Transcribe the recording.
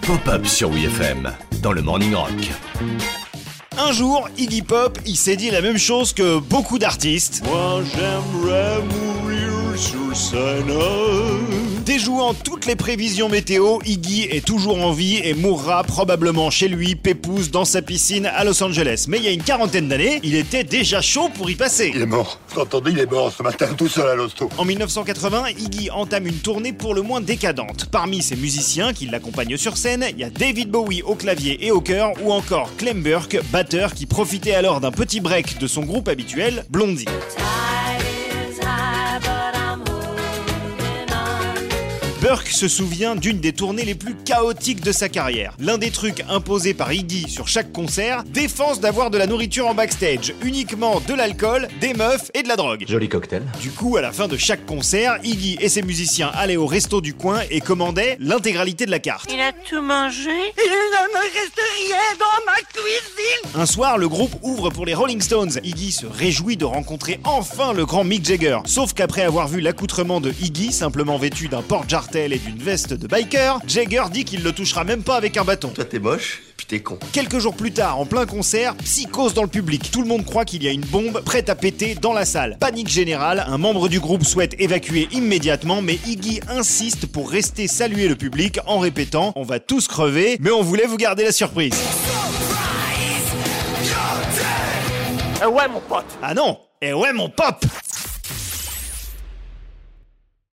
Pop-up sur WFM dans le Morning Rock. Un jour, Iggy Pop, il s'est dit la même chose que beaucoup d'artistes. Moi j'aimerais mourir sur scène. Déjouant toutes les prévisions météo, Iggy est toujours en vie et mourra probablement chez lui, pépouze, dans sa piscine à Los Angeles. Mais il y a une quarantaine d'années, il était déjà chaud pour y passer. Il est mort. Vous entendez, il est mort ce matin tout seul à l'hosto. En 1980, Iggy entame une tournée pour le moins décadente. Parmi ses musiciens qui l'accompagnent sur scène, il y a David Bowie au clavier et au chœur, ou encore Clem Burke, batteur qui profitait alors d'un petit break de son groupe habituel, Blondie. Burke se souvient d'une des tournées les plus chaotiques de sa carrière. L'un des trucs imposés par Iggy sur chaque concert, défense d'avoir de la nourriture en backstage, uniquement de l'alcool, des meufs et de la drogue. Joli cocktail. Du coup, à la fin de chaque concert, Iggy et ses musiciens allaient au resto du coin et commandaient l'intégralité de la carte. Il a tout mangé Il ne me reste rien dans Un soir, le groupe ouvre pour les Rolling Stones. Iggy se réjouit de rencontrer enfin le grand Mick Jagger. Sauf qu'après avoir vu l'accoutrement de Iggy, simplement vêtu d'un porte-jartel et d'une veste de biker, Jagger dit qu'il le touchera même pas avec un bâton. Toi t'es moche, con. Quelques jours plus tard, en plein concert, psychose dans le public. Tout le monde croit qu'il y a une bombe prête à péter dans la salle. Panique générale, un membre du groupe souhaite évacuer immédiatement, mais Iggy insiste pour rester saluer le public en répétant On va tous crever, mais on voulait vous garder la surprise. Ah ouais mon pote Ah non Et ouais mon pop